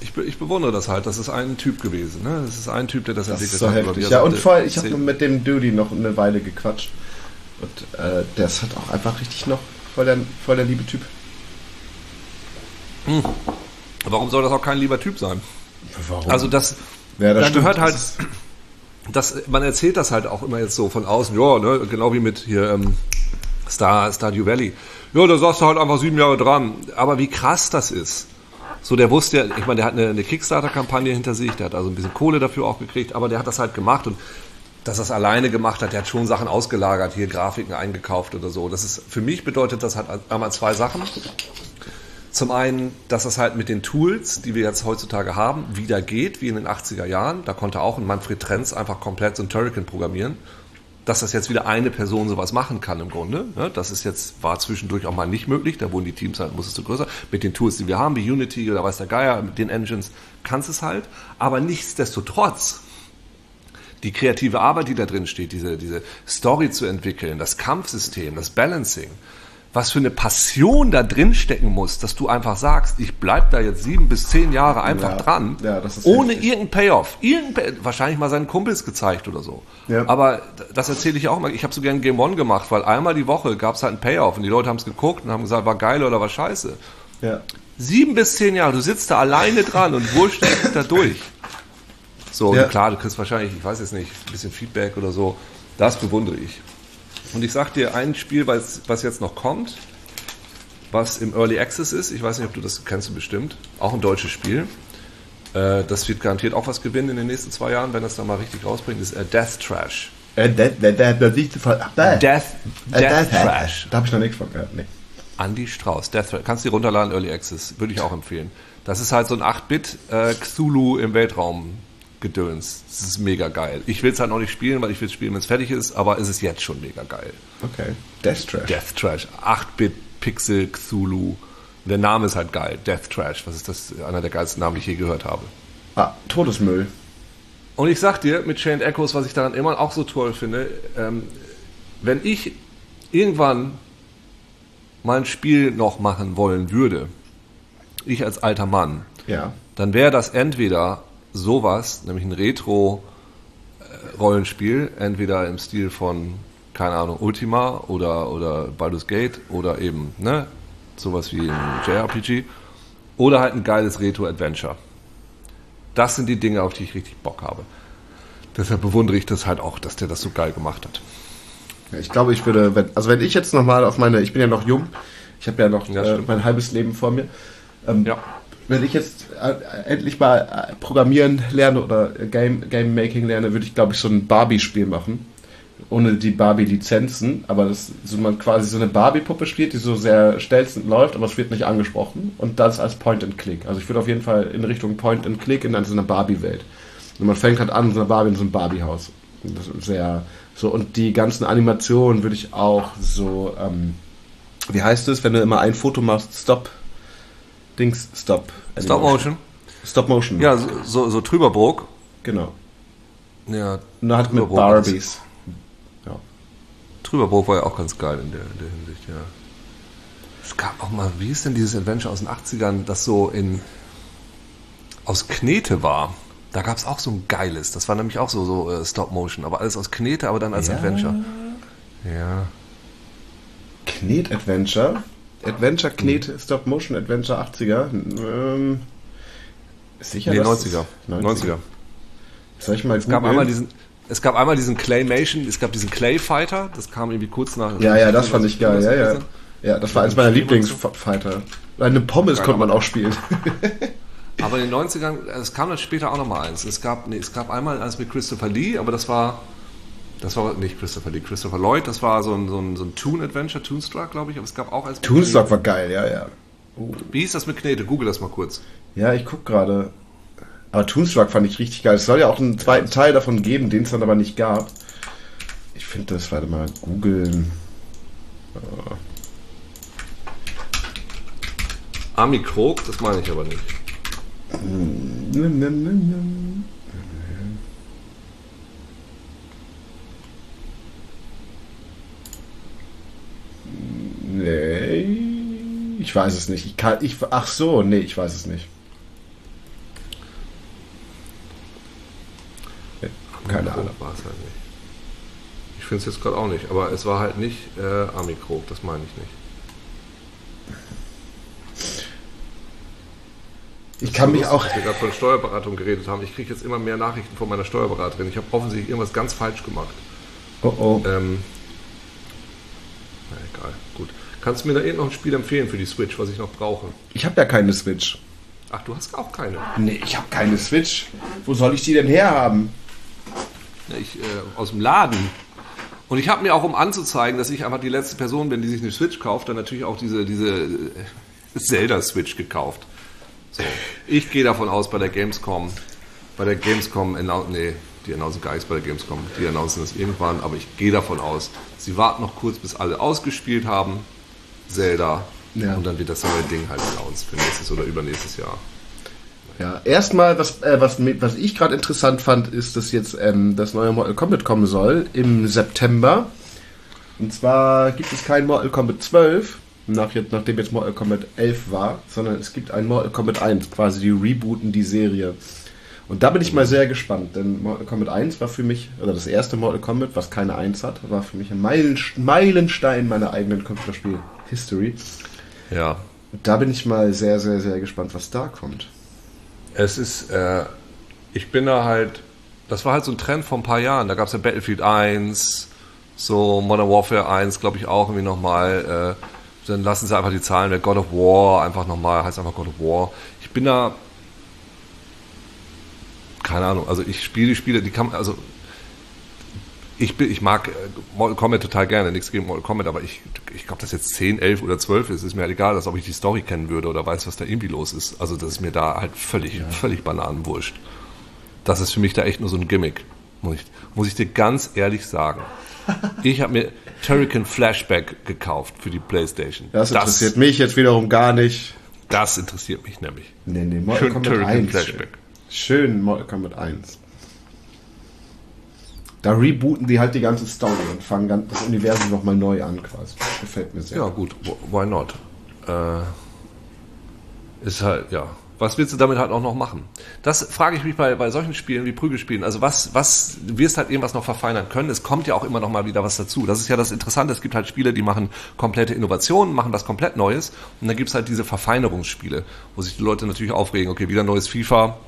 Ich, ich, bewundere das halt. Das ist ein Typ gewesen. Ne? Das ist ein Typ, der das, das entwickelt ist so hat. Heftig. Ja, und vor, ich habe mit dem Duty noch eine Weile gequatscht. Und äh, der ist halt auch einfach richtig noch voll der, voll der liebe Typ. Hm. Warum soll das auch kein lieber Typ sein? Warum? Also das, ja, das da gehört halt das, man erzählt das halt auch immer jetzt so von außen, ja, ne, genau wie mit hier ähm, Star, Stardew Valley. Ja, da saß du halt einfach sieben Jahre dran. Aber wie krass das ist. So, der wusste ja, ich meine, der hat eine, eine Kickstarter-Kampagne hinter sich, der hat also ein bisschen Kohle dafür auch gekriegt, aber der hat das halt gemacht und dass er es alleine gemacht hat, der hat schon Sachen ausgelagert, hier Grafiken eingekauft oder so. Das ist, für mich bedeutet das halt einmal zwei Sachen. Zum einen, dass es halt mit den Tools, die wir jetzt heutzutage haben, wieder geht, wie in den 80er Jahren. Da konnte auch ein Manfred Trenz einfach komplett so ein Turrican programmieren. Dass das jetzt wieder eine Person sowas machen kann im Grunde. Ne? Das ist jetzt, war zwischendurch auch mal nicht möglich. Da wurden die Teams halt, muss es zu größer. Mit den Tools, die wir haben, wie Unity oder weiß der Geier, mit den Engines, kannst es halt. Aber nichtsdestotrotz, die kreative Arbeit, die da drin steht, diese, diese Story zu entwickeln, das Kampfsystem, das Balancing, was für eine Passion da drin stecken muss, dass du einfach sagst, ich bleib da jetzt sieben bis zehn Jahre einfach Ja, dran, ja, ohne heftig. irgendeinen Payoff. Irgendein Pay wahrscheinlich mal seinen Kumpels gezeigt oder so. Ja. Aber das erzähle ich auch mal. Ich habe so gern Game One gemacht, weil einmal die Woche gab es halt einen Payoff und die Leute haben es geguckt und haben gesagt, war geil oder war scheiße. Sieben bis zehn Jahre, du sitzt da alleine dran und wurschtelst dich da durch. So, klar, du kriegst wahrscheinlich, ich weiß jetzt nicht, ein bisschen Feedback oder so. Das bewundere ich. Und ich sag dir ein Spiel, was, was jetzt noch kommt, was im Early Access ist. Ich weiß nicht, ob du das kennst du bestimmt. Auch ein deutsches Spiel. Äh, das wird garantiert auch was gewinnen in den nächsten zwei Jahren, wenn das dann mal richtig rausbringt. ist äh, Death Trash. Äh. Death, Äh, Trash. Da habe ich noch nichts von gehört. Nee. Andy Strauß, Death Threat. Kannst du dir runterladen, Early Access. Würde ich auch empfehlen. Das ist halt so ein 8-Bit äh, Cthulhu im Weltraum Gedöns. Das ist mega geil. Ich will es halt noch nicht spielen, weil ich will es spielen, wenn es fertig ist, aber es ist jetzt schon mega geil. Okay. Death Trash. Death Trash. 8-Bit Pixel Cthulhu. Der Name ist halt geil. Death Trash. Was ist das? Einer der geilsten Namen, die ich je gehört habe. Ah, Todesmüll. Und ich sag dir, mit Chained Echoes, was ich daran immer auch so toll finde, ähm, wenn ich irgendwann mal ein Spiel noch machen wollen würde, ich als alter Mann, Ja. dann wäre das entweder sowas, nämlich ein Retro-Rollenspiel, entweder im Stil von, keine Ahnung, Ultima oder, oder Baldur's Gate oder eben, ne, sowas wie ein JRPG oder halt ein geiles Retro-Adventure. Das sind die Dinge, auf die ich richtig Bock habe. Deshalb bewundere ich das halt auch, dass der das so geil gemacht hat. Ja, Ich glaube, ich würde, wenn, also wenn ich jetzt nochmal auf meine, ich bin ja noch jung, ich habe ja noch Ja, äh, mein halbes Leben vor mir. Ähm, Ja. Wenn ich jetzt äh, endlich mal äh, Programmieren lerne oder äh, Game, Game Making lerne, würde ich, glaube ich, so ein Barbie-Spiel machen. Ohne die Barbie-Lizenzen, aber das so man quasi so eine Barbie-Puppe spielt, die so sehr stelzend läuft, aber es wird nicht angesprochen. Und das als Point-and-Click. Also ich würde auf jeden Fall in Richtung Point-and-Click in so einer Barbie-Welt. Und man fängt halt an, so einer Barbie in so einem Barbie-Haus. Das ist sehr so. Und die ganzen Animationen würde ich auch so, ähm, wie heißt es, wenn du immer ein Foto machst, Stop, Dings, Stop. Stop Motion? Stop Motion. Ja, so, so, so Trüberbrook. Genau. Ja, Nur halt mit. Barbies. Ja. Trüberbrook war ja auch ganz geil in der, in der Hinsicht, ja. Es gab auch mal, wie ist denn dieses Adventure aus den 80ern, das so in aus Knete war? Da gab es auch so ein geiles. Das war nämlich auch so, so äh, Stop-Motion, aber alles aus Knete, aber dann als Ja. Adventure. Ja. Knet-Adventure. Adventure, Knet, Hm. Stop Motion Adventure 80er. Ähm, sicher, Nee, dass 90er. es- 90er. Soll ich mal Es gab einmal diesen, es gab einmal diesen Claymation, es gab diesen Clay Fighter, das kam irgendwie kurz nach. Ja, ja, das fand ich geil. Ja, ja. Ja, das war eins meiner. Lieblingsfighter. Eine Pommes konnte man auch spielen. Aber in den 90ern, es kam dann später auch noch mal eins. Es gab, nee, es gab einmal eins mit Christopher Lee, aber das war, das war nicht Christopher Lee, Christopher Lloyd, das war so ein, so ein, so ein Toon-Adventure, Toonstruck, glaube ich, aber es gab auch eins mit Toonstock war geil, ja, ja. Knete. Wie hieß das mit Knete? Google das mal kurz. Ja, ich guck gerade. Aber Toonstruck fand ich richtig geil. Es soll ja auch einen zweiten Teil davon geben, den es dann aber nicht gab. Ich finde das, warte mal, googeln. Army Krog, das meine ich aber nicht. Nimm, Nee, ich weiß es nicht. Ich kann, ich, ach so, nee, ich weiß es nicht. Nee, keine Ahnung. War es halt nicht. Ich finde es jetzt gerade auch nicht, aber es war halt nicht äh, Army Krog, das meine ich nicht. Ich kann mich lustig, auch. Dass wir gerade von Steuerberatung geredet haben. Ich kriege jetzt immer mehr Nachrichten von meiner Steuerberaterin. Ich habe offensichtlich irgendwas ganz falsch gemacht. Oh oh. Ähm. Kannst du mir da irgend noch ein Spiel empfehlen für die Switch, was ich noch brauche? Ich habe ja keine Switch. Ach, du hast auch keine. Nee, ich habe keine Switch. Wo soll ich die denn herhaben? Ich, äh, aus dem Laden. Und ich habe mir auch, um anzuzeigen, dass ich einfach die letzte Person bin, die sich eine Switch kauft, dann natürlich auch diese, diese äh, Zelda-Switch gekauft. So. Ich gehe davon aus, bei der Gamescom, bei der Gamescom, nee, die announcen gar nichts bei der Gamescom, die announcen das irgendwann, aber ich gehe davon aus, sie warten noch kurz, bis alle ausgespielt haben, Zelda, Ja. und dann wird das neue Ding halt announced für nächstes oder übernächstes Jahr. Ja, erstmal, was, äh, was, was ich gerade interessant fand, ist, dass jetzt ähm, das neue Mortal Kombat kommen soll im September. Und zwar gibt es kein Mortal Kombat 12, nach nachdem jetzt Mortal Kombat 11 war, sondern es gibt ein Mortal Kombat 1, quasi die rebooten die Serie. Und da bin ich mal sehr gespannt, denn Mortal Kombat 1 war für mich, oder das erste Mortal Kombat, was keine 1 hat, war für mich ein Meilen, Meilenstein meiner eigenen Computerspiel-History. Ja. Da bin ich mal sehr, sehr, sehr gespannt, was da kommt. Es ist, äh, ich bin da halt, das war halt so ein Trend vor ein paar Jahren. Da gab es ja Battlefield 1, so Modern Warfare 1, glaube ich auch irgendwie nochmal. Äh, dann lassen sie einfach die Zahlen weg. God of War einfach nochmal, heißt einfach God of War. Ich bin da, keine Ahnung, also ich spiele die Spiele, die kann man, also ich, bin, ich mag äh, Mortal Kombat total gerne, nichts gegen Mortal Kombat, aber ich, ich glaube, dass jetzt 10, 11 oder 12 ist, ist mir halt egal, als ob ich die Story kennen würde oder weiß, was da irgendwie los ist. Also das ist mir da halt völlig, völlig bananenwurscht. Das ist für mich da echt nur so ein Gimmick, muss ich, muss ich dir ganz ehrlich sagen. Ich habe mir Turrican Flashback gekauft für die Playstation. Das interessiert mich jetzt wiederum gar nicht. Das interessiert mich nämlich. Nee, nee, Mortal Schön Kombat Turrican 1. Flashback. Schön Mortal Kombat 1. Da rebooten die halt die ganze Story und fangen das Universum nochmal neu an quasi. Gefällt mir sehr. Ja, gut, wh- why not? Äh, ist halt, ja. Was willst du damit halt auch noch machen? Das frage ich mich bei, bei solchen Spielen wie Prügelspielen. Also was, was, du wirst halt irgendwas noch verfeinern können. Es kommt ja auch immer noch mal wieder was dazu. Das ist ja das Interessante. Es gibt halt Spiele, die machen komplette Innovationen, machen was komplett Neues. Und dann gibt's halt diese Verfeinerungsspiele, wo sich die Leute natürlich aufregen. Okay, wieder neues FIFA.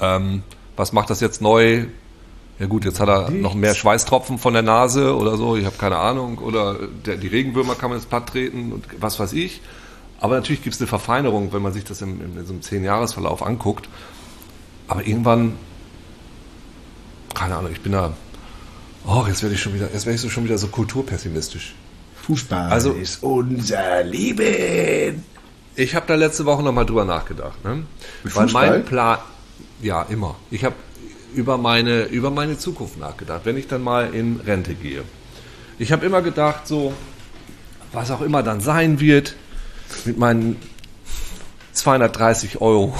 Ähm, was macht das jetzt neu? Ja gut, jetzt hat er noch mehr Schweißtropfen von der Nase oder so, ich habe keine Ahnung. Oder der, die Regenwürmer kann man ins Platt treten und was weiß ich. Aber natürlich gibt es eine Verfeinerung, wenn man sich das im, in so einem 10-Jahres-Verlauf anguckt. Aber irgendwann, keine Ahnung, ich bin da, oh, jetzt werde ich schon wieder, jetzt werde ich so schon wieder so kulturpessimistisch. Fußball Also- ist unser Leben. Ich habe da letzte Woche nochmal drüber nachgedacht. Ne? Weil mein Plan, ja, immer. Ich habe über meine, über meine Zukunft nachgedacht, wenn ich dann mal in Rente gehe. Ich habe immer gedacht, so, was auch immer dann sein wird, mit meinen 230 Euro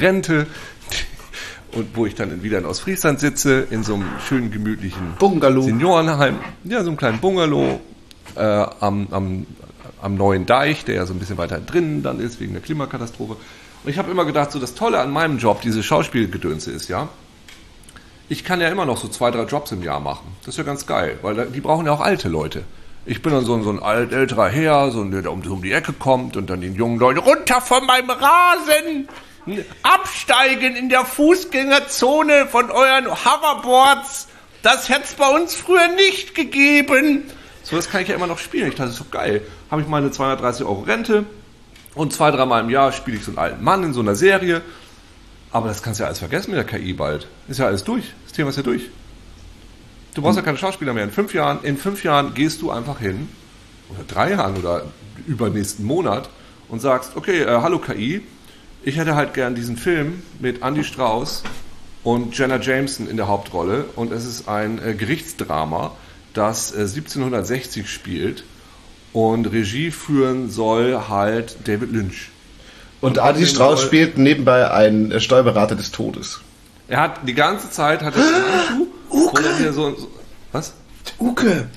Rente und wo ich dann wieder in Ostfriesland sitze, in so einem schönen, gemütlichen Bungalow. Seniorenheim, ja, so einem kleinen Bungalow äh, am, am, am neuen Deich, der ja so ein bisschen weiter drinnen dann ist, wegen der Klimakatastrophe. Und ich habe immer gedacht, so das Tolle an meinem Job, diese Schauspielgedönse ist, ja, ich kann ja immer noch so zwei, drei Jobs im Jahr machen. Das ist ja ganz geil, weil die brauchen ja auch alte Leute. Ich bin dann so, ein- so ein alt, älterer Herr, so ein, der um, um die Ecke kommt und dann den jungen Leuten runter von meinem Rasen, absteigen in der Fußgängerzone von euren Hoverboards. Das hätte es bei uns früher nicht gegeben. So, das kann ich ja immer noch spielen. Ich dachte, das ist doch geil. Habe ich meine 230 Euro Rente und zwei, dreimal im Jahr spiele ich so einen alten Mann in so einer Serie. Aber das kannst du ja alles vergessen mit der KI bald. Ist ja alles durch. Das Thema ist ja durch. Du brauchst ja keine Schauspieler mehr. In fünf Jahren, in fünf Jahren gehst du einfach hin, oder drei Jahren oder übernächsten Monat und sagst, okay, äh, hallo KI, ich hätte halt gern diesen Film mit Andy Strauß und Jenna Jameson in der Hauptrolle und es ist ein äh, Gerichtsdrama, das äh, 1760 spielt und Regie führen soll halt David Lynch. Und Und Adi Strauß spielt nebenbei einen äh, Steuerberater des Todes. Er hat die ganze Zeit hat er einen Handschuh, wo er hier so, so was? Uke,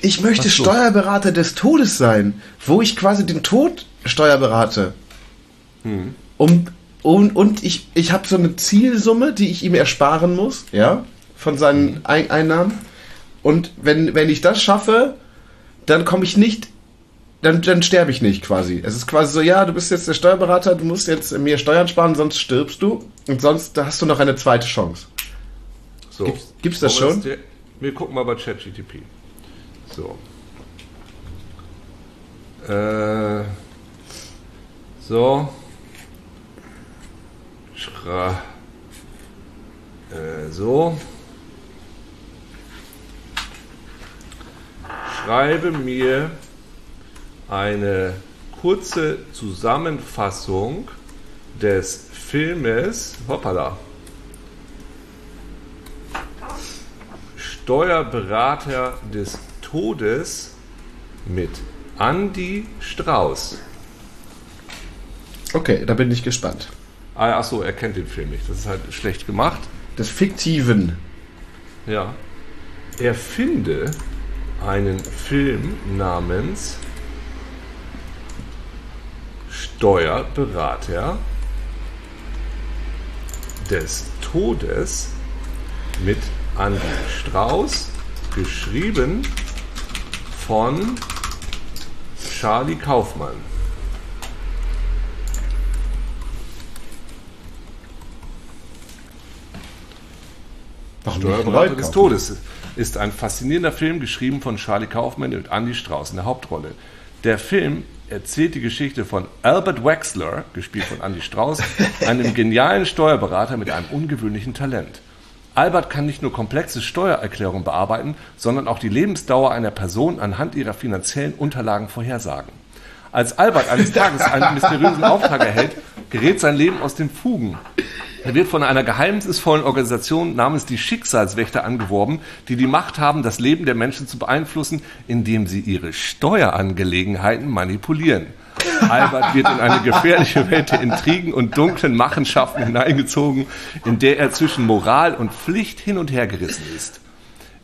ich möchte so? Steuerberater des Todes sein, wo ich quasi den Tod steuerberate. Hm. Um, um, und ich, ich habe so eine Zielsumme, die ich ihm ersparen muss, ja, von seinen Hm. Ein Einnahmen. Und wenn, wenn ich das schaffe, dann komme ich nicht, dann, dann sterbe ich nicht quasi. Es ist quasi so, ja, du bist jetzt der Steuerberater, du musst jetzt mir Steuern sparen, sonst stirbst du. Und sonst hast du noch eine zweite Chance. So. Gibt's- gibt's das schon? die- Wir gucken mal bei ChatGTP. So. Äh, so. Schra. Äh, so. Schreibe mir eine kurze Zusammenfassung des Filmes. Hoppala. Steuerberater des Todes mit Andy Strauß. Okay, da bin ich gespannt. Ah, ach so, er kennt den Film nicht. Das ist halt schlecht gemacht. Des Fiktiven. Ja. Er finde einen Film namens Steuerberater des Todes mit Andy Strauß, geschrieben von Charlie Kaufmann. Warum Steuerberater des Todes ist ein faszinierender Film, geschrieben von Charlie Kaufman und Andy Strauß in der Hauptrolle. Der Film erzählt die Geschichte von Albert Wexler, gespielt von Andy Strauß, einem genialen Steuerberater mit einem ungewöhnlichen Talent. Albert kann nicht nur komplexe Steuererklärungen bearbeiten, sondern auch die Lebensdauer einer Person anhand ihrer finanziellen Unterlagen vorhersagen. Als Albert eines Tages einen mysteriösen Auftrag erhält, gerät sein Leben aus den Fugen. Er wird von einer geheimnisvollen Organisation namens die Schicksalswächter angeworben, die die Macht haben, das Leben der Menschen zu beeinflussen, indem sie ihre Steuerangelegenheiten manipulieren. Albert wird in eine gefährliche Welt der Intrigen und dunklen Machenschaften hineingezogen, in der er zwischen Moral und Pflicht hin und her gerissen ist.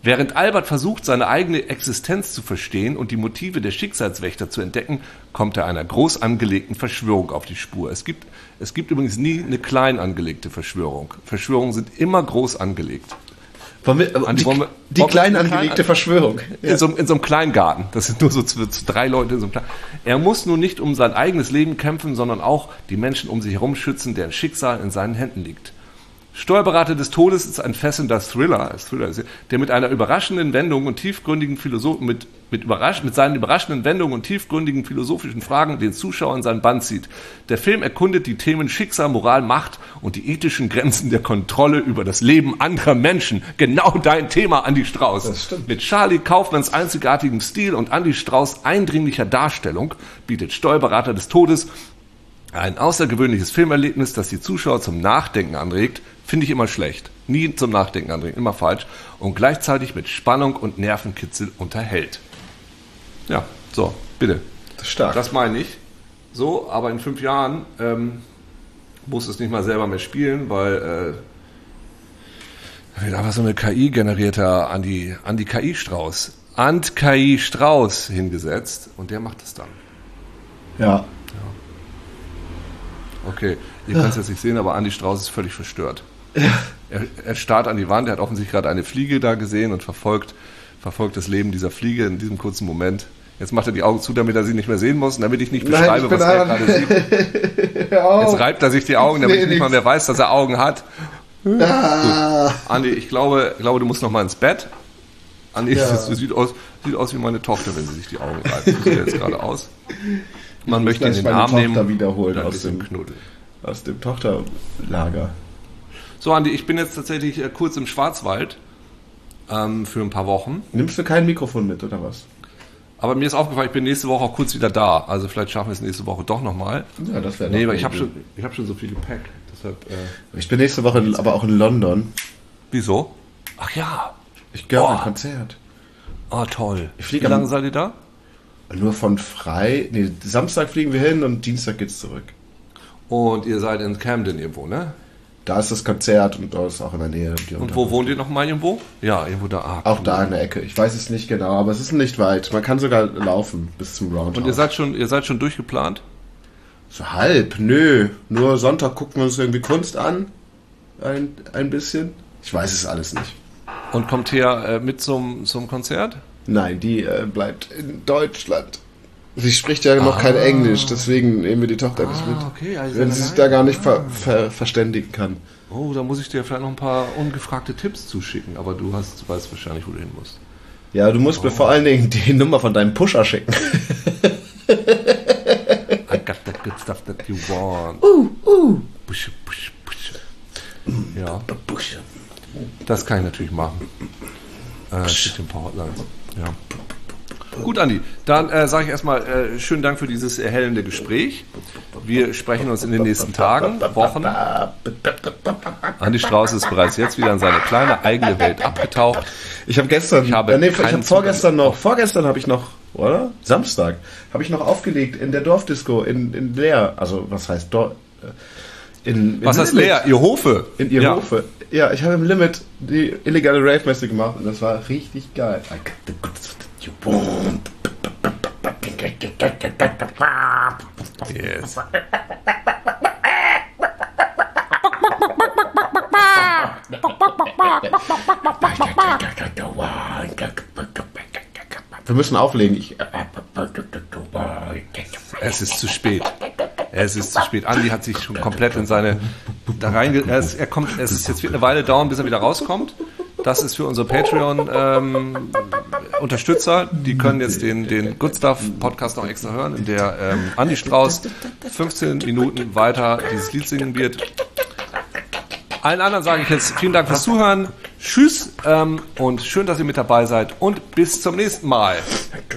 Während Albert versucht, seine eigene Existenz zu verstehen und die Motive der Schicksalswächter zu entdecken, kommt er einer groß angelegten Verschwörung auf die Spur. Es gibt, es gibt übrigens nie eine klein angelegte Verschwörung. Verschwörungen sind immer groß angelegt. Wir, Andi, die wir- die klein angelegte Verschwörung. In, so, einem- in so einem Kleingarten. Das sind nur so drei Leute in so einem Klein. Er muss nun nicht um sein eigenes Leben kämpfen, sondern auch die Menschen um sich herum schützen, deren Schicksal in seinen Händen liegt. Steuerberater des Todes ist ein fesselnder Thriller, Thriller er, der mit einer überraschenden Wendung und tiefgründigen Philosoph mit, mit, überrasch mit seinen überraschenden Wendungen und tiefgründigen philosophischen Fragen den Zuschauer in seinen Bann zieht. Der Film erkundet die Themen Schicksal, Moral, Macht und die ethischen Grenzen der Kontrolle über das Leben anderer Menschen. Genau dein Thema, Andy Strauß. Mit Charlie Kaufmanns einzigartigem Stil und Andy Strauß eindringlicher Darstellung bietet Steuerberater des Todes ein außergewöhnliches Filmerlebnis, das die Zuschauer zum Nachdenken anregt, finde ich immer schlecht. Nie zum Nachdenken anregen, immer falsch. Und gleichzeitig mit Spannung und Nervenkitzel unterhält. Ja, so, bitte. Das ist stark. Das meine ich. So, aber in fünf Jahren ähm, muss es nicht mal selber mehr spielen, weil äh, da wird einfach so eine KI-generierter an die, an die KI-Strauß, Ant KI Strauß hingesetzt und der macht es dann. ja. Okay, ihr könnt es jetzt nicht sehen, aber Andi Strauß ist völlig verstört. Er, er starrt an die Wand, er hat offensichtlich gerade eine Fliege da gesehen und verfolgt, verfolgt das Leben dieser Fliege in diesem kurzen Moment. Jetzt macht er die Augen zu, damit er sie nicht mehr sehen muss und damit ich nicht Nein, beschreibe, ich bin was er gerade sieht. Jetzt reibt er sich die Augen, damit sehe nicht mal mehr weiß, dass er Augen hat. Ah. Andi, ich glaube, glaube, du musst noch mal ins Bett. Andi, Ja. das sieht aus, sieht aus wie meine Tochter, wenn sie sich die Augen reibt. So sieht jetzt gerade aus. Man möchte ihn in den Arm Tochter nehmen wiederholen ein aus dem- knuddeln. Aus dem Tochterlager. So, Andi, ich bin jetzt tatsächlich äh, kurz im Schwarzwald ähm, für ein paar Wochen. Nimmst du kein Mikrofon mit, oder was? Aber mir ist aufgefallen, ich bin nächste Woche auch kurz wieder da. Also vielleicht schaffen wir es nächste Woche doch nochmal. Ja, das wäre Nee, aber ich habe schon, ich hab schon so viel Gepäck. Deshalb, äh, Ich bin nächste Woche aber auch in London. wieso? Ach ja. Ich glaube, ein Oh. Konzert. Ah, toll. Wie lange seid ihr da? Nur von frei. Nee, Samstag fliegen wir hin und Dienstag geht's zurück. Und ihr seid in Camden irgendwo, ne? Da ist das Konzert und da ist auch in der Nähe. Und wo wohnt ihr nochmal irgendwo? Ja, irgendwo da. Ah, Auch cool. da in der Ecke. Ich weiß es nicht genau, aber es ist nicht weit. Man kann sogar laufen bis zum Roundhouse. Und ihr seid schon, ihr seid schon durchgeplant? so halb? Nö. Nur Sonntag gucken wir uns irgendwie Kunst an. Ein, ein bisschen. Ich weiß es alles nicht. Und kommt her äh, mit zum, zum Konzert? Nein, die äh, bleibt in Deutschland. Sie spricht ja noch kein Englisch, deswegen nehmen wir die Tochter nicht mit. Ah, okay, also Wenn sie sich da gar nicht ver ver verständigen kann. Oh, da muss ich dir vielleicht noch ein paar ungefragte Tipps zuschicken, aber du hast, du weißt wahrscheinlich, wo du hin musst. Ja, du musst mir vor allen Dingen die Nummer von deinem Pusher schicken. I got that good stuff that you want. Uh, uh. Push, push, push. Ja, das kann ich natürlich machen. Äh, mit den Powerlines. Ja. Gut, Andi, dann äh, sage ich erstmal äh, schönen Dank für dieses erhellende Gespräch. Wir sprechen uns in den nächsten Tagen, Wochen. Andi Strauß ist bereits jetzt wieder in seine kleine eigene Welt abgetaucht. Ich habe gestern, Ich habe äh, nee, ich habe vorgestern noch, vorgestern habe ich noch, oder? Samstag habe ich noch aufgelegt in der Dorfdisco in, in Leer. Also was heißt Dorf? In, in Was heißt leer? Ihr Hofe. In ihr ja. Hofe. Ja, ich habe im Limit die illegale Rave-Messe gemacht und das war richtig geil. I got the goods that you want. Yes. Wir müssen auflegen. Ich, Es ist zu spät. Es ist zu spät. Andi hat sich schon komplett in seine da reinge. Er, ist, er kommt. Es ist jetzt wird eine Weile dauern, bis er wieder rauskommt. Das ist für unsere Patreon-Unterstützer. Die können jetzt den, den Good Stuff Podcast noch extra hören, in der ähm, Andi Strauß 15 Minuten weiter dieses Lied singen wird. Allen anderen sage ich jetzt vielen Dank fürs Zuhören. Tschüss ähm, und schön, dass ihr mit dabei seid und bis zum nächsten Mal. Mit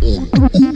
Andy und